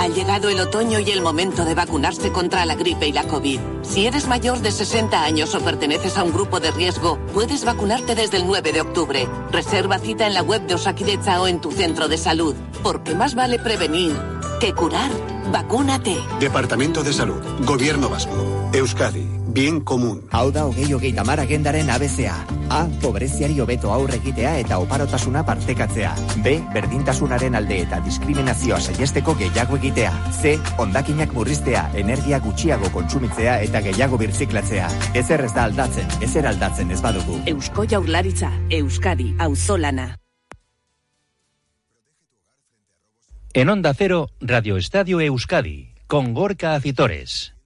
Ha llegado el otoño y el momento de vacunarse contra la gripe y la COVID. Si eres mayor de 60 años o perteneces a un grupo de riesgo, puedes vacunarte desde el 9 de octubre. Reserva cita en la web de Osakidecha o en tu centro de salud. Porque más vale prevenir que curar. Vacúnate. Departamento de Salud. Gobierno Vasco. Euskadi. Bien común. Hau da hogei hogeita mar agendaren ABCA. A. Pobreziari hobeto aurre egitea eta oparotasuna partekatzea. B. Berdintasunaren alde eta diskriminazioa saiesteko gehiago egitea. C. Ondakinak murriztea, energia gutxiago kontsumitzea eta gehiago birziklatzea. Ezer ez da aldatzen, ezer aldatzen ez badugu. Eusko Jaurlaritza, Euskadi, Auzolana. En Onda Cero, Radio Estadio Euskadi, con Gorka Acitores.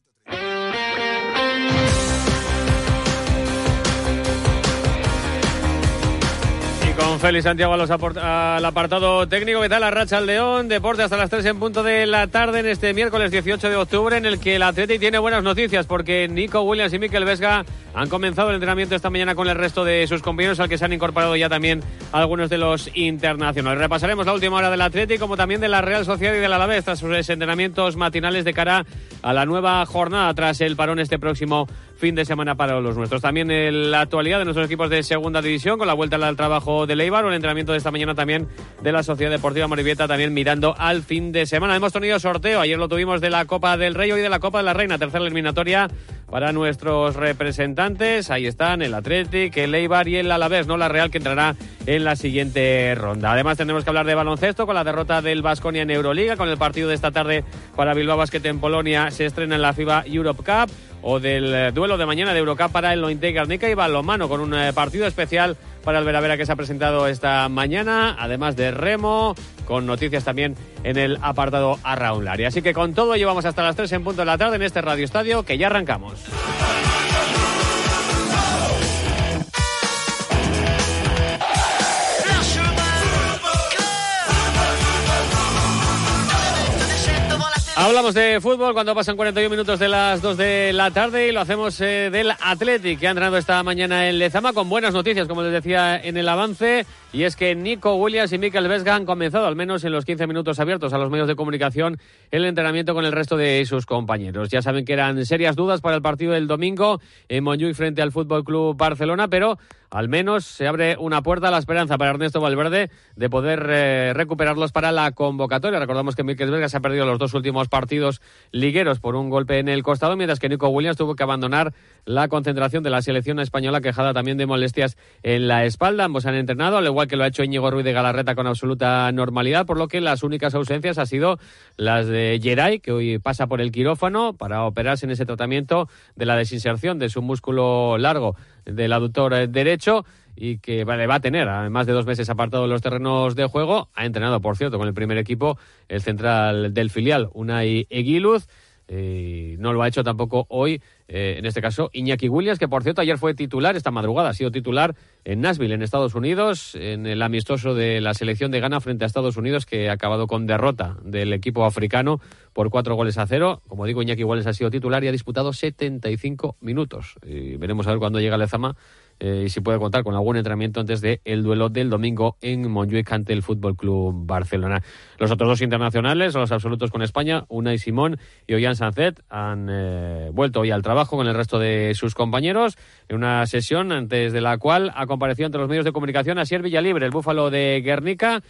Con Félix Santiago al apartado técnico. ¿Qué tal? La racha al León. Deporte hasta las 3 en punto de la tarde en este miércoles 18 de octubre en el que el Atleti tiene buenas noticias porque Nico Williams y Mikel Vesga han comenzado el entrenamiento esta mañana con el resto de sus compañeros al que se han incorporado ya también algunos de los internacionales. Repasaremos la última hora del Atleti como también de la Real Sociedad y del Alavés tras sus entrenamientos matinales de cara a la nueva jornada tras el parón este próximo fin de semana para los nuestros. También en la actualidad de nuestros equipos de segunda división con la vuelta al trabajo de Leibar o el entrenamiento de esta mañana también de la Sociedad Deportiva Morivieta también mirando al fin de semana. Hemos tenido sorteo, ayer lo tuvimos de la Copa del Rey, hoy de la Copa de la Reina, tercera eliminatoria para nuestros representantes. Ahí están el Athletic, el Eibar y el Alavés, no la Real que entrará en la siguiente ronda. Además tendremos que hablar de baloncesto con la derrota del Vasconia en Euroliga, con el partido de esta tarde para Bilbao Basket en Polonia se estrena en la FIBA Europe Cup o del eh, duelo de mañana de Eurocup para el Lointe Garnica y Balomano con un eh, partido especial para el Veravera que se ha presentado esta mañana, además de remo, con noticias también en el apartado Arraunlari. Así que con todo llevamos hasta las 3 en punto de la tarde en este Radio Estadio que ya arrancamos. Hablamos de fútbol cuando pasan 41 minutos de las 2 de la tarde y lo hacemos eh, del Athletic que ha entrado esta mañana en Lezama con buenas noticias, como les decía en el avance, y es que Nico Williams y Mikel Vesga han comenzado, al menos en los 15 minutos abiertos a los medios de comunicación, el entrenamiento con el resto de sus compañeros. Ya saben que eran serias dudas para el partido del domingo en Montjuic frente al Fútbol Club Barcelona, pero al menos se abre una puerta a la esperanza para Ernesto Valverde de poder eh, recuperarlos para la convocatoria. Recordamos que Mikel Vesga se ha perdido los dos últimos partidos ligueros por un golpe en el costado, mientras que Nico Williams tuvo que abandonar la concentración de la selección española quejada también de molestias en la espalda. Ambos han entrenado, al igual que lo ha hecho Íñigo Ruiz de Galarreta con absoluta normalidad, por lo que las únicas ausencias han sido las de Geray, que hoy pasa por el quirófano para operarse en ese tratamiento de la desinserción de su músculo largo del aductor derecho y que vale, va a tener, además de dos meses apartado de los terrenos de juego. Ha entrenado, por cierto, con el primer equipo, el central del filial, Unai Eguiluz. Eh, no lo ha hecho tampoco hoy, eh, en este caso, Iñaki Williams, que por cierto ayer fue titular, esta madrugada ha sido titular en Nashville, en Estados Unidos, en el amistoso de la selección de Ghana frente a Estados Unidos, que ha acabado con derrota del equipo africano por cuatro goles a cero. Como digo, Iñaki Williams ha sido titular y ha disputado 75 minutos. Y veremos a ver cuándo llega Lezama eh, y si puede contar con algún entrenamiento antes del el duelo del domingo en Montjuic ante el Fútbol Club Barcelona. Los otros dos internacionales, los absolutos con España, Unai Simón y Ollán Sanzet, han eh, vuelto hoy al trabajo con el resto de sus compañeros en una sesión antes de la cual ha comparecido ante los medios de comunicación Asier Villalibre, el búfalo de Guernica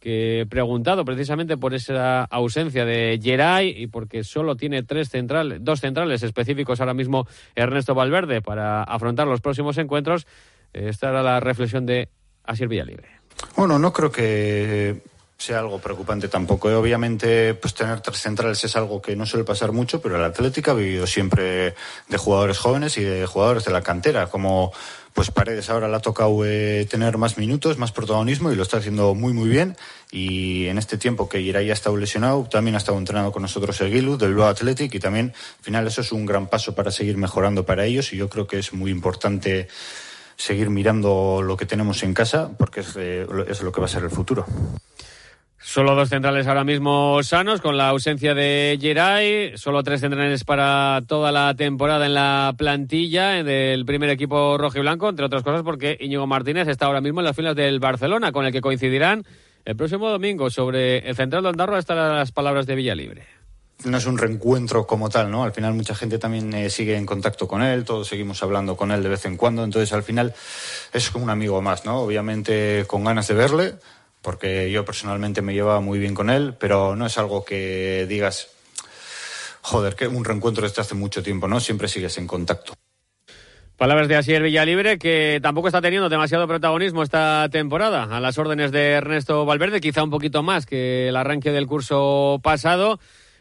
que preguntado precisamente por esa ausencia de Geray y porque solo tiene tres centrales, dos centrales específicos ahora mismo Ernesto Valverde para afrontar los próximos encuentros, esta era la reflexión de Asier Villalibre. Bueno, no creo que sea algo preocupante tampoco. ¿eh? Obviamente, pues tener tres centrales es algo que no suele pasar mucho, pero el Atlético ha vivido siempre de jugadores jóvenes y de jugadores de la cantera, como pues Paredes ahora le ha tocado eh, tener más minutos, más protagonismo y lo está haciendo muy muy bien. Y en este tiempo que Irai ha estado lesionado, también ha estado entrenando con nosotros el Gilu del Blue Athletic y también al final eso es un gran paso para seguir mejorando para ellos y yo creo que es muy importante seguir mirando lo que tenemos en casa porque es, eh, es lo que va a ser el futuro. Solo dos centrales ahora mismo sanos, con la ausencia de Geray. Solo tres centrales para toda la temporada en la plantilla del primer equipo rojo y blanco, entre otras cosas porque Íñigo Martínez está ahora mismo en las filas del Barcelona, con el que coincidirán el próximo domingo sobre el Central de Ondarroa están las palabras de Villalibre no es un reencuentro como tal, ¿no? Al final mucha gente también eh, sigue en contacto con él, todos seguimos hablando con él de vez en cuando, entonces al final es como un amigo más, ¿no? Obviamente con ganas de verle, porque yo personalmente me llevaba muy bien con él, pero no es algo que digas, joder, que un reencuentro desde hace mucho tiempo, ¿no? Siempre sigues en contacto. Palabras de Asier Villalibre, que tampoco está teniendo demasiado protagonismo esta temporada, a las órdenes de Ernesto Valverde, quizá un poquito más que el arranque del curso pasado.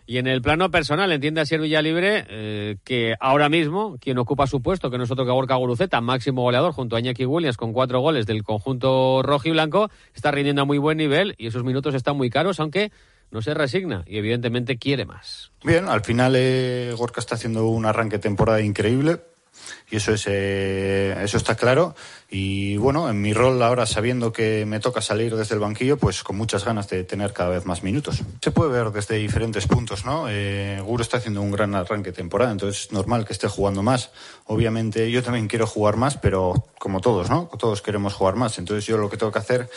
Y en el plano personal, entiende Asier Villalibre eh, que ahora mismo quien ocupa su puesto, que no es otro que Gorka Guruceta, máximo goleador junto a Iñaki Williams con cuatro goles del conjunto rojo y blanco, está rindiendo a muy buen nivel y esos minutos están muy caros, aunque no se resigna y evidentemente quiere más. Bien, al final eh, Gorka está haciendo un arranque temporada increíble y eso es eh, eso está claro. Y bueno en mi rol ahora sabiendo que me toca salir desde el banquillo pues con muchas ganas de tener cada vez más minutos. Se puede ver desde diferentes puntos no eh, Guro está haciendo un gran arranque de temporada entonces es normal que esté jugando más. Obviamente yo también quiero jugar más pero como todos no todos queremos jugar más. Entonces yo lo que tengo que hacer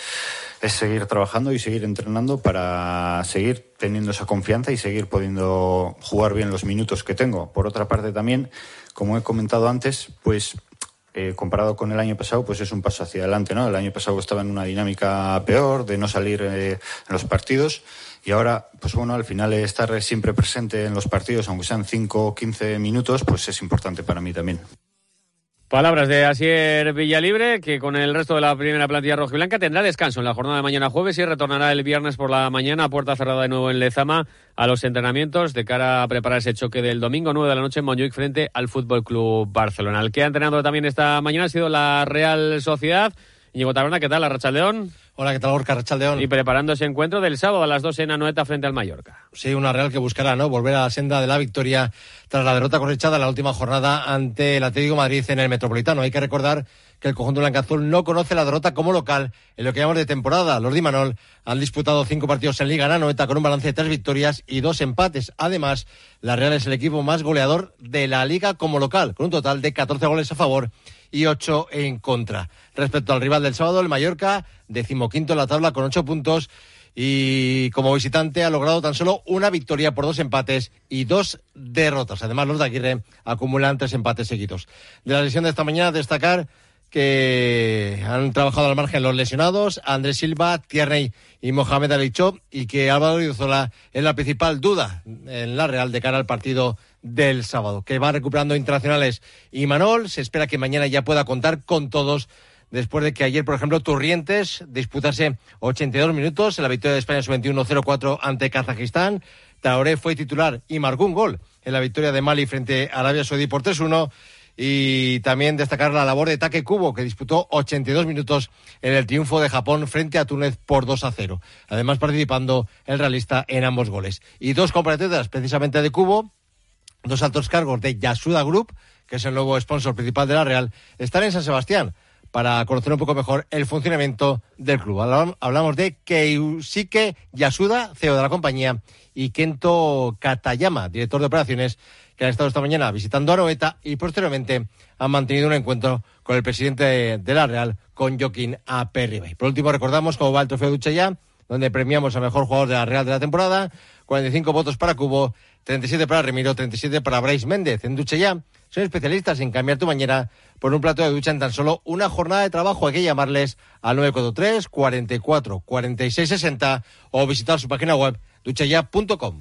es seguir trabajando y seguir entrenando para seguir teniendo esa confianza y seguir pudiendo jugar bien los minutos que tengo. Por otra parte también, como he comentado antes, pues eh, comparado con el año pasado, pues es un paso hacia adelante, ¿no? El año pasado estaba en una dinámica peor de no salir eh, en los partidos y ahora, pues bueno, al final estar siempre presente en los partidos, aunque sean 5 o 15 minutos, pues es importante para mí también. Palabras de Asier Villalibre, que con el resto de la primera plantilla rojiblanca tendrá descanso en la jornada de mañana jueves y retornará el viernes por la mañana a puerta cerrada de nuevo en Lezama a los entrenamientos de cara a preparar ese choque del domingo 9 de la noche en Montjuic frente al Fútbol Club Barcelona. El que ha entrenado también esta mañana ha sido la Real Sociedad. Íñigo Taberna, ¿qué tal? La León. Hola, ¿qué tal, Gorka Rachaldeón? Y preparando ese encuentro del sábado a las 2 en Anoeta frente al Mallorca. Sí, una Real que buscará, ¿no? Volver a la senda de la victoria tras la derrota cosechada en la última jornada ante el Atlético Madrid en el Metropolitano. Hay que recordar que el conjunto blanca-azul no conoce la derrota como local en lo que llamamos de temporada. Los Dimanol han disputado cinco partidos en Liga en Anoeta con un balance de tres victorias y dos empates. Además, la Real es el equipo más goleador de la Liga como local, con un total de 14 goles a favor y ocho en contra. Respecto al rival del sábado, el Mallorca, decimoquinto en la tabla con ocho puntos y como visitante ha logrado tan solo una victoria por dos empates y dos derrotas. Además, los de Aguirre acumulan tres empates seguidos. De la lesión de esta mañana, destacar que han trabajado al margen los lesionados, Andrés Silva, Tierney y Mohamed Alichó, y que Álvaro Izola es la principal duda en la Real de cara al partido del sábado, que va recuperando internacionales y Manol. Se espera que mañana ya pueda contar con todos después de que ayer, por ejemplo, Turrientes disputase 82 minutos en la victoria de España sub-21 0-4 ante Kazajistán. Traoré fue titular y marcó un gol en la victoria de Mali frente a Arabia Saudí por 3-1. Y también destacar la labor de Take Kubo, que disputó 82 minutos en el triunfo de Japón frente a Túnez por 2 0. Además, participando el realista en ambos goles. Y dos compatriotas precisamente de Cubo, dos altos cargos de Yasuda Group, que es el nuevo sponsor principal de la Real, están en San Sebastián para conocer un poco mejor el funcionamiento del club. Hablamos de Keisuke Yasuda, CEO de la compañía, y Kento Katayama, director de operaciones, que han estado esta mañana visitando Aroeta y posteriormente han mantenido un encuentro con el presidente de la Real, con Joaquín Aperribay. Por último, recordamos cómo va el trofeo de ya, donde premiamos al mejor jugador de la Real de la temporada, 45 votos para Cubo, 37 para Remiro, 37 para Bryce Méndez. En Ducha Ya son especialistas en cambiar tu mañana por un plato de ducha en tan solo una jornada de trabajo. Hay que llamarles al 943 44 46 60 o visitar su página web duchaya.com.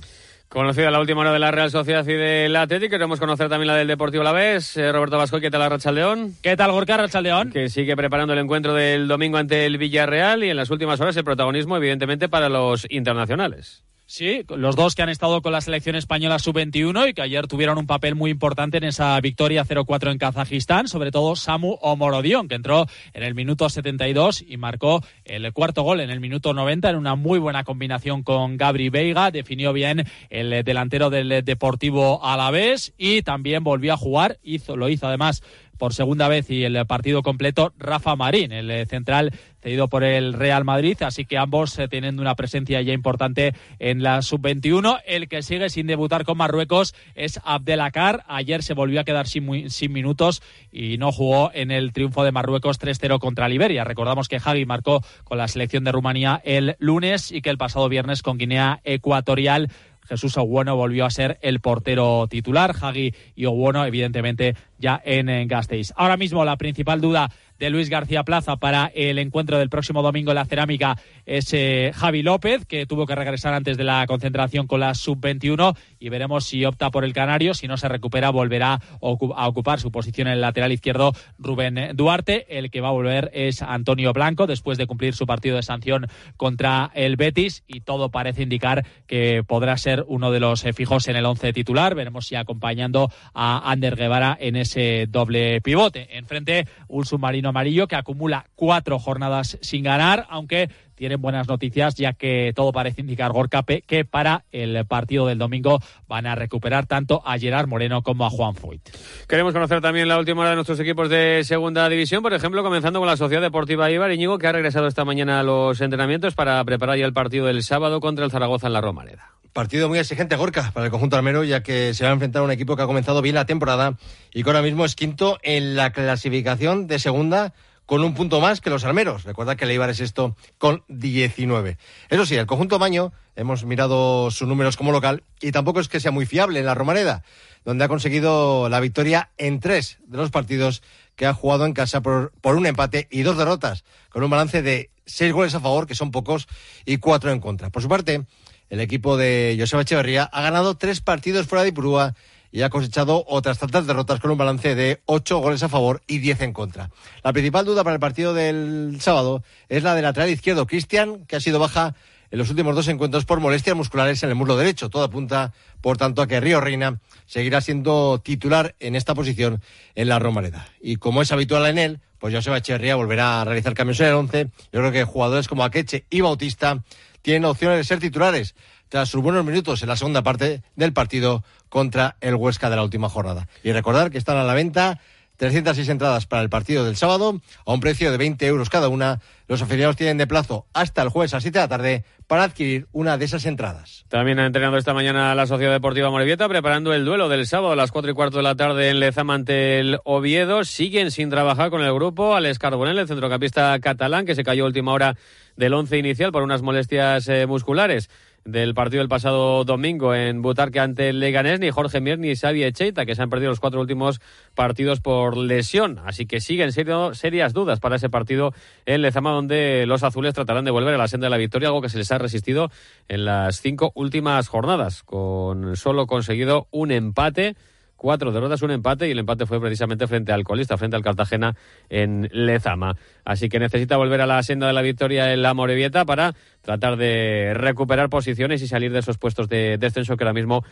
Conocida la última hora de la Real Sociedad y del Atlético, queremos conocer también la del Deportivo La Vez. Eh, Roberto Vasco, ¿qué tal Racha León? ¿Qué tal Gorka León? Que sigue preparando el encuentro del domingo ante el Villarreal y en las últimas horas el protagonismo, evidentemente, para los internacionales. Sí, los dos que han estado con la selección española sub-21 y que ayer tuvieron un papel muy importante en esa victoria 0-4 en Kazajistán, sobre todo Samu Omorodion, que entró en el minuto 72 y marcó el cuarto gol en el minuto 90 en una muy buena combinación con Gabri Veiga, definió bien el delantero del Deportivo Alavés y también volvió a jugar, hizo, lo hizo además por segunda vez y el partido completo Rafa Marín, el eh, central cedido por el Real Madrid, así que ambos eh, tienen una presencia ya importante en la sub-21. El que sigue sin debutar con Marruecos es Abdelakar. Ayer se volvió a quedar sin, sin minutos y no jugó en el triunfo de Marruecos 3-0 contra Liberia. Recordamos que Hagi marcó con la selección de Rumanía el lunes y que el pasado viernes con Guinea Ecuatorial Jesús Oguono volvió a ser el portero titular. Hagi y Oguono, evidentemente, ya en, en Gasteiz. Ahora mismo la principal duda de Luis García Plaza para el encuentro del próximo domingo en la cerámica es eh, Javi López, que tuvo que regresar antes de la concentración con la sub-21 y veremos si opta por el Canario. Si no se recupera, volverá a ocupar su posición en el lateral izquierdo Rubén Duarte. El que va a volver es Antonio Blanco después de cumplir su partido de sanción contra el Betis y todo parece indicar que podrá ser uno de los eh, fijos en el once titular. Veremos si acompañando a Ander Guevara en ese doble pivote. Enfrente, un submarino amarillo que acumula cuatro jornadas sin ganar, aunque tienen buenas noticias ya que todo parece indicar Gorka que para el partido del domingo van a recuperar tanto a Gerard Moreno como a Juan Foyt. Queremos conocer también la última hora de nuestros equipos de segunda división, por ejemplo, comenzando con la Sociedad Deportiva Ibar Iñigo, que ha regresado esta mañana a los entrenamientos para preparar ya el partido del sábado contra el Zaragoza en la Romareda. Partido muy exigente, Gorka, para el conjunto armero, ya que se va a enfrentar a un equipo que ha comenzado bien la temporada y que ahora mismo es quinto en la clasificación de segunda con un punto más que los armeros. Recuerda que el Eibar es esto con 19. Eso sí, el conjunto Maño, hemos mirado sus números como local y tampoco es que sea muy fiable en la Romareda, donde ha conseguido la victoria en tres de los partidos que ha jugado en casa por un empate y dos derrotas, con un balance de seis goles a favor, que son pocos, y cuatro en contra. Por su parte, el equipo de Joseba Echeverría ha ganado tres partidos fuera de Ipurúa y ha cosechado otras tantas derrotas con un balance de ocho goles a favor y diez en contra. La principal duda para el partido del sábado es la del lateral izquierdo Cristian, que ha sido baja en los últimos dos encuentros por molestias musculares en el muslo derecho. Todo apunta, por tanto, a que Río Reina seguirá siendo titular en esta posición en la Romareda. Y como es habitual en él, pues Joseba Echeverría volverá a realizar cambios en el once. Yo creo que jugadores como Akeche y Bautista tienen opciones de ser titulares tras sus buenos minutos en la segunda parte del partido contra el Huesca de la última jornada. Y recordar que están a la venta 306 entradas para el partido del sábado a un precio de 20 euros cada una. Los afiliados tienen de plazo hasta el jueves a las 7 de la tarde para adquirir una de esas entradas. También ha entrenado esta mañana la Sociedad Deportiva Morevieta preparando el duelo del sábado a las 4 y cuarto de la tarde en Lezama ante el Oviedo. Siguen sin trabajar con el grupo Alex Carbonell, el centrocampista catalán que se cayó última hora del once inicial por unas molestias eh, musculares del partido del pasado domingo en Butarque ante el Leganés, ni Jorge Mier ni Xavi Echeita, que se han perdido los cuatro últimos partidos por lesión. Así que siguen serio, serias dudas para ese partido en Lezama, donde los azules tratarán de volver a la senda de la victoria, algo que se les ha resistido en las cinco últimas jornadas, con solo conseguido un empate cuatro derrotas, un empate y el empate fue precisamente frente al colista, frente al Cartagena en Lezama. Así que necesita volver a la senda de la victoria en la Morevieta para tratar de recuperar posiciones y salir de esos puestos de descenso que ahora mismo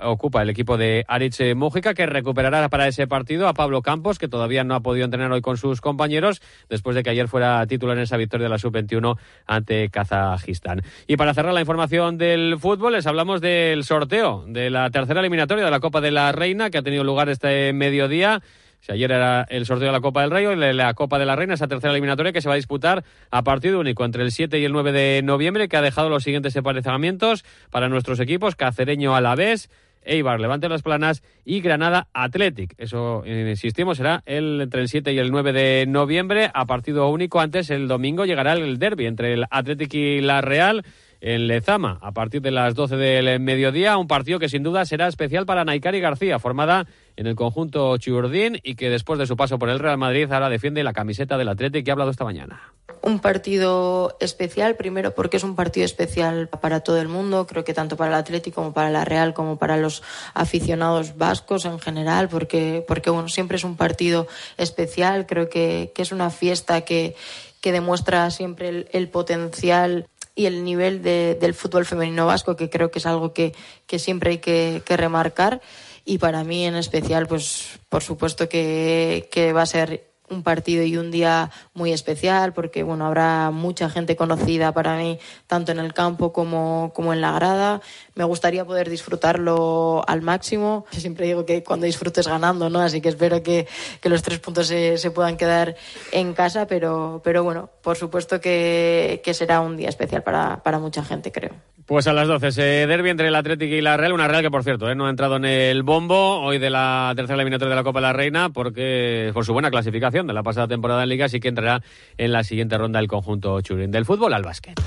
ocupa el equipo de Aritz Mújica, que recuperará para ese partido a Pablo Campos, que todavía no ha podido entrenar hoy con sus compañeros, después de que ayer fuera titular en esa victoria de la Sub-21 ante Kazajistán. Y para cerrar la información del fútbol, les hablamos del sorteo de la tercera eliminatoria de la Copa de la Reina, que ha tenido lugar este mediodía. Si ayer era el sorteo de la Copa del Rey, hoy la Copa de la Reina, esa tercera eliminatoria que se va a disputar a partido único entre el 7 y el 9 de noviembre, que ha dejado los siguientes emparejamientos para nuestros equipos: Cacereño Alavés, Eibar Levante las Planas y Granada Athletic. Eso, insistimos, será el, entre el 7 y el 9 de noviembre a partido único. Antes, el domingo, llegará el derby entre el Athletic y la Real en Lezama a partir de las 12 del mediodía. Un partido que sin duda será especial para Naikari García, formada en el conjunto Churdín y que después de su paso por el Real Madrid ahora defiende la camiseta del Atlético que ha hablado esta mañana. Un partido especial, primero porque es un partido especial para todo el mundo, creo que tanto para el Atlético como para la Real como para los aficionados vascos en general, porque, porque bueno, siempre es un partido especial, creo que, que es una fiesta que, que demuestra siempre el, el potencial y el nivel de, del fútbol femenino vasco, que creo que es algo que, que siempre hay que, que, remarcar. Y para mí en especial, pues por supuesto que, que va a ser un partido y un día muy especial porque bueno habrá mucha gente conocida para mí tanto en el campo como, como en la grada. Me gustaría poder disfrutarlo al máximo. Yo siempre digo que cuando disfrutes ganando no así que espero que, que los tres puntos se, se, puedan quedar en casa pero pero bueno por supuesto que, que será un día especial para, para mucha gente creo pues a las 12, ese derbi entre el Atlético y la Real, una Real que por cierto ¿eh? no ha entrado en el bombo hoy de la tercera eliminatoria de la Copa de la Reina porque por su buena clasificación de la pasada temporada en Liga, así que entrará en la siguiente ronda el conjunto Churín. Del fútbol al básquet.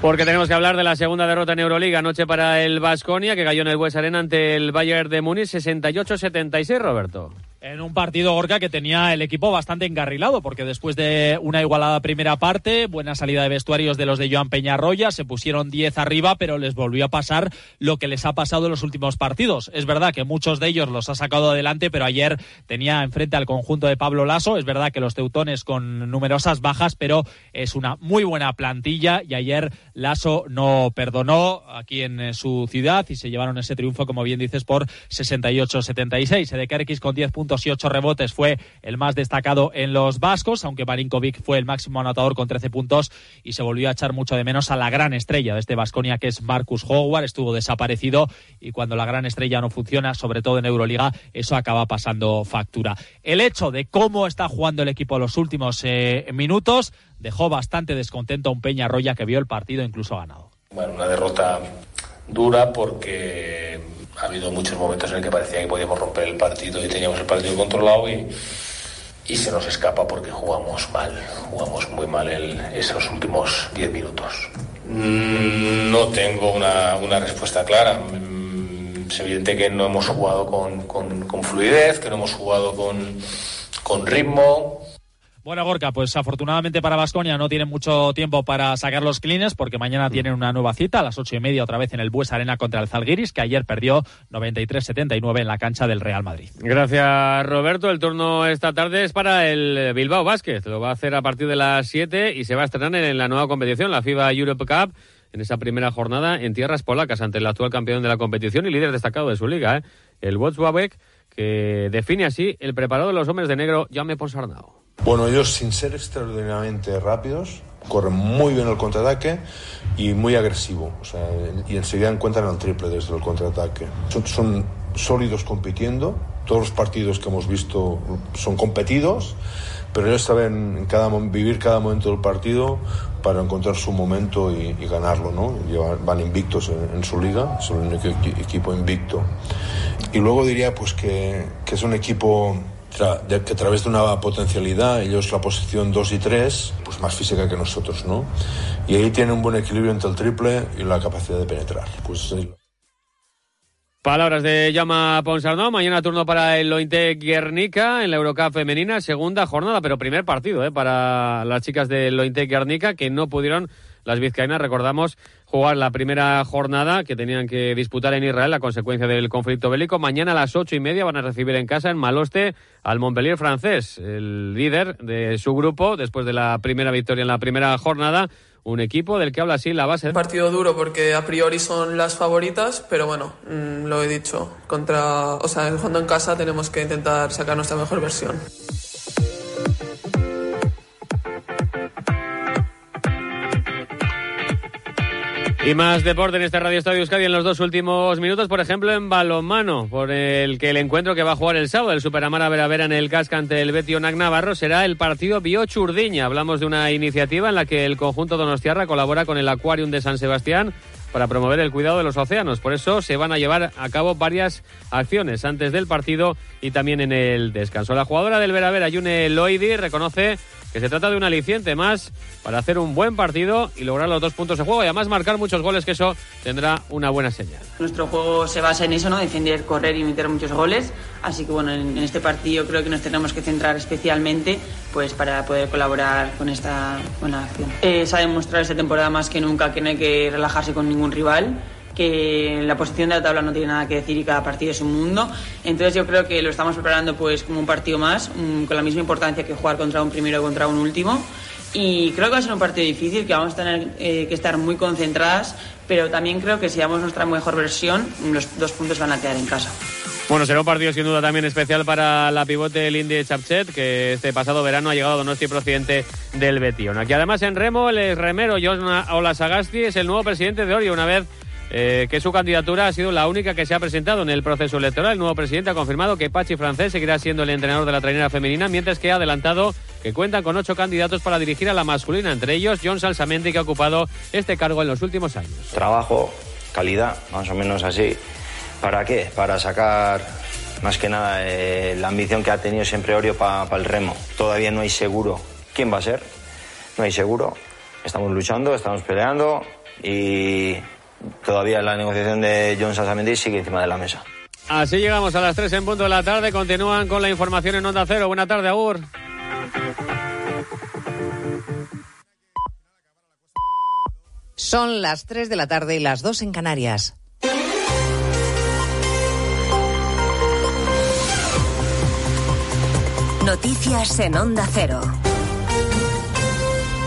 Porque tenemos que hablar de la segunda derrota en Euroliga anoche para el Vasconia, que cayó en el Bues Arena ante el Bayern de Múnich 68-76, Roberto. En un partido Gorka que tenía el equipo bastante engarrilado, porque después de una igualada primera parte, buena salida de vestuarios de los de Joan Peñarroya, se pusieron 10 arriba, pero les volvió a pasar lo que les ha pasado en los últimos partidos. Es verdad que muchos de ellos los ha sacado adelante, pero ayer tenía enfrente al conjunto de Pablo Lasso. Es verdad que los teutones con numerosas bajas, pero es una muy buena plantilla y ayer Lasso no perdonó aquí en eh, su ciudad y se llevaron ese triunfo, como bien dices, por 68-76. Edekerkis con 10 puntos y ocho rebotes fue el más destacado en los vascos, aunque Marinkovic fue el máximo anotador con 13 puntos y se volvió a echar mucho de menos a la gran estrella de este Vasconia que es Marcus Howard, estuvo desaparecido y cuando la gran estrella no funciona, sobre todo en Euroliga, eso acaba pasando factura. El hecho de cómo está jugando el equipo los últimos eh, minutos dejó bastante descontento a un Peña Roya que vio el partido incluso ganado. Bueno, una derrota dura porque habido muchos momentos en el que parecía que podíamos romper el partido y teníamos el partido controlado y, y se nos escapa porque jugamos mal, jugamos muy mal el, esos últimos 10 minutos. Mm, no tengo una, una, respuesta clara. Mm, es evidente que no hemos jugado con, con, con fluidez, que no hemos jugado con, con ritmo, bueno, Gorka, pues afortunadamente para Vasconia no tienen mucho tiempo para sacar los clines porque mañana mm. tienen una nueva cita a las ocho y media otra vez en el Bues Arena contra el Zalgiris, que ayer perdió 93-79 en la cancha del Real Madrid. Gracias, Roberto. El turno esta tarde es para el Bilbao Basket. Lo va a hacer a partir de las 7 y se va a estrenar en la nueva competición, la FIBA Europe Cup en esa primera jornada en tierras polacas ante el actual campeón de la competición y líder destacado de su liga, ¿eh? el Wojciech, que define así el preparado de los hombres de negro, Jaume Ponsarnau. Bueno, ellos sin ser extraordinariamente rápidos, corren muy bien el contraataque y muy agresivo. O sea, y enseguida encuentran el triple desde el contraataque. Son, son, sólidos compitiendo. Todos los partidos que hemos visto son competidos, pero ellos saben en cada, vivir cada momento del partido para encontrar su momento y, y ganarlo. ¿no? van invictos en, en, su liga, son el único equipo invicto. Y luego diría pues que, que es un equipo de, que a través de una potencialidad, ellos la posición 2 y 3, pues más física que nosotros, ¿no? Y ahí tiene un buen equilibrio entre el triple y la capacidad de penetrar. Pues Palabras de Llama Ponsarnau. Mañana turno para el Lointe Guernica en la Eurocup femenina. Segunda jornada, pero primer partido ¿eh? para las chicas del Lointe Guernica que no pudieron las vizcaínas, recordamos, jugar la primera jornada que tenían que disputar en Israel a consecuencia del conflicto bélico. Mañana a las ocho y media van a recibir en casa en Maloste al Montpellier francés, el líder de su grupo después de la primera victoria en la primera jornada. Un equipo del que habla así la base. Partido duro porque a priori son las favoritas, pero bueno, mmm, lo he dicho. Contra, o sea, jugando en casa tenemos que intentar sacar nuestra mejor versión. Y más deporte en este Radio Estadio Euskadi en los dos últimos minutos, por ejemplo, en balonmano, por el que el encuentro que va a jugar el sábado, el Superamara Veravera en el casca ante el Betty Onac Navarro, será el partido Biochurdiña. Hablamos de una iniciativa en la que el conjunto Donostiarra colabora con el Aquarium de San Sebastián para promover el cuidado de los océanos. Por eso se van a llevar a cabo varias acciones antes del partido y también en el descanso. La jugadora del Veravera, Yune Loidi, reconoce que se trata de un aliciente más para hacer un buen partido y lograr los dos puntos de juego y además marcar muchos goles, que eso tendrá una buena señal. Nuestro juego se basa en eso, ¿no? Defender, correr y meter muchos goles. Así que bueno, en, este partido creo que nos tenemos que centrar especialmente pues para poder colaborar con esta buena acción. Eh, se ha demostrado esta temporada más que nunca que no hay que relajarse con ningún rival que la posición de la tabla no tiene nada que decir y cada partido es un mundo. Entonces yo creo que lo estamos preparando pues como un partido más, un, con la misma importancia que jugar contra un primero o contra un último. Y creo que va a ser un partido difícil, que vamos a tener eh, que estar muy concentradas, pero también creo que si damos nuestra mejor versión, los dos puntos van a quedar en casa. Bueno, será un partido sin duda también especial para la pivote Lindy Chapchet, que este pasado verano ha llegado a Donosti procedente del Betion. Aquí además en remo, el remero John Olasagasti es el nuevo presidente de Orio, una vez eh, que su candidatura ha sido la única que se ha presentado en el proceso electoral. El nuevo presidente ha confirmado que Pachi Francés seguirá siendo el entrenador de la trainera femenina, mientras que ha adelantado que cuentan con ocho candidatos para dirigir a la masculina, entre ellos John Salsamendi, que ha ocupado este cargo en los últimos años. Trabajo, calidad, más o menos así ¿Para qué? Para sacar más que nada eh, la ambición que ha tenido siempre Orio para el remo. Todavía no hay seguro quién va a ser, no hay seguro. Estamos luchando, estamos peleando y todavía la negociación de John Sasamendi sigue encima de la mesa. Así llegamos a las 3 en punto de la tarde. Continúan con la información en Onda Cero. Buena tarde, Agur. Son las 3 de la tarde y las 2 en Canarias. Noticias en Onda Cero.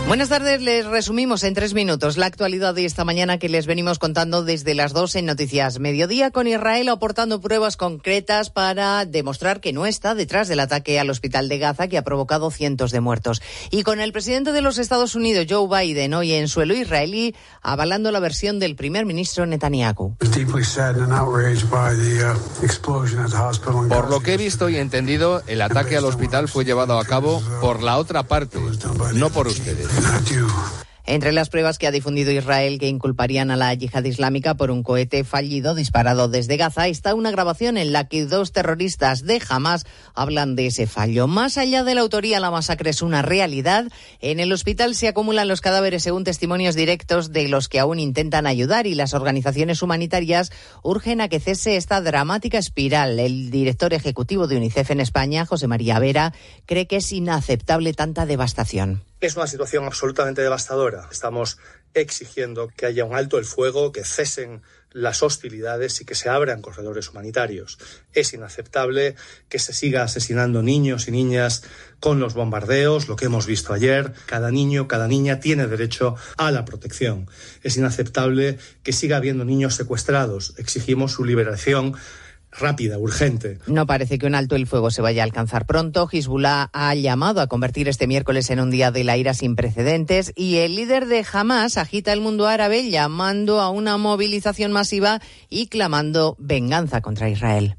Buenas tardes, les resumimos en tres minutos la actualidad de esta mañana que les venimos contando desde las dos en Noticias Mediodía, con Israel aportando pruebas concretas para demostrar que no está detrás del ataque al hospital de Gaza que ha provocado cientos de muertos. Y con el presidente de los Estados Unidos, Joe Biden, hoy en suelo israelí, avalando la versión del primer ministro Netanyahu. Por lo que he visto y entendido, el ataque al hospital fue llevado a cabo por la otra parte, no por ustedes. Entre las pruebas que ha difundido Israel que inculparían a la yihad islámica por un cohete fallido disparado desde Gaza está una grabación en la que dos terroristas de Hamas hablan de ese fallo. Más allá de la autoría, la masacre es una realidad. En el hospital se acumulan los cadáveres según testimonios directos de los que aún intentan ayudar y las organizaciones humanitarias urgen a que cese esta dramática espiral. El director ejecutivo de UNICEF en España, José María Vera, cree que es inaceptable tanta devastación. Es una situación absolutamente devastadora. Estamos exigiendo que haya un alto el fuego, que cesen las hostilidades y que se abran corredores humanitarios. Es inaceptable que se siga asesinando niños y niñas con los bombardeos, lo que hemos visto ayer. Cada niño, cada niña tiene derecho a la protección. Es inaceptable que siga habiendo niños secuestrados. Exigimos su liberación rápida, urgente. No parece que un alto el fuego se vaya a alcanzar pronto. Hezbollah ha llamado a convertir este miércoles en un día de la ira sin precedentes y el líder de Hamas agita el mundo árabe llamando a una movilización masiva y clamando venganza contra Israel.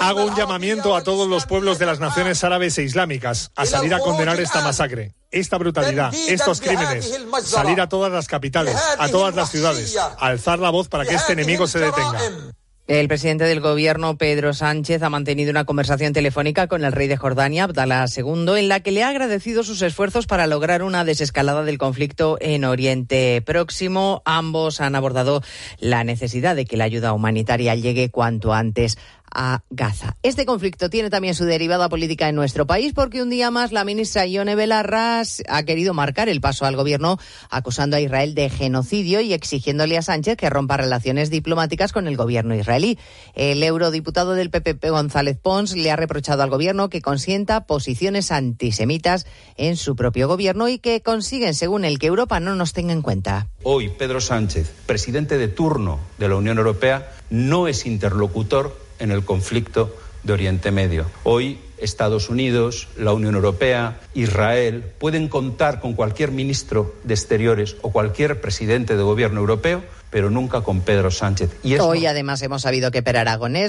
Hago un llamamiento a todos los pueblos de las naciones árabes e islámicas a salir a condenar esta masacre, esta brutalidad, estos crímenes, salir a todas las capitales, a todas las ciudades, alzar la voz para que este enemigo se detenga. El presidente del gobierno, Pedro Sánchez, ha mantenido una conversación telefónica con el rey de Jordania, Abdallah II, en la que le ha agradecido sus esfuerzos para lograr una desescalada del conflicto en Oriente Próximo. Ambos han abordado la necesidad de que la ayuda humanitaria llegue cuanto antes a Gaza. Este conflicto tiene también su derivada política en nuestro país porque un día más la ministra Ione Belarras ha querido marcar el paso al gobierno acusando a Israel de genocidio y exigiéndole a Sánchez que rompa relaciones diplomáticas con el gobierno israelí. El eurodiputado del PPP González Pons le ha reprochado al gobierno que consienta posiciones antisemitas en su propio gobierno y que consiguen, según el que Europa no nos tenga en cuenta. Hoy Pedro Sánchez, presidente de turno de la Unión Europea, no es interlocutor en el conflicto de Oriente Medio. Hoy Estados Unidos, la Unión Europea, Israel pueden contar con cualquier ministro de Exteriores o cualquier presidente de gobierno europeo, pero nunca con Pedro Sánchez. Y Hoy además hemos sabido que Per Aragonés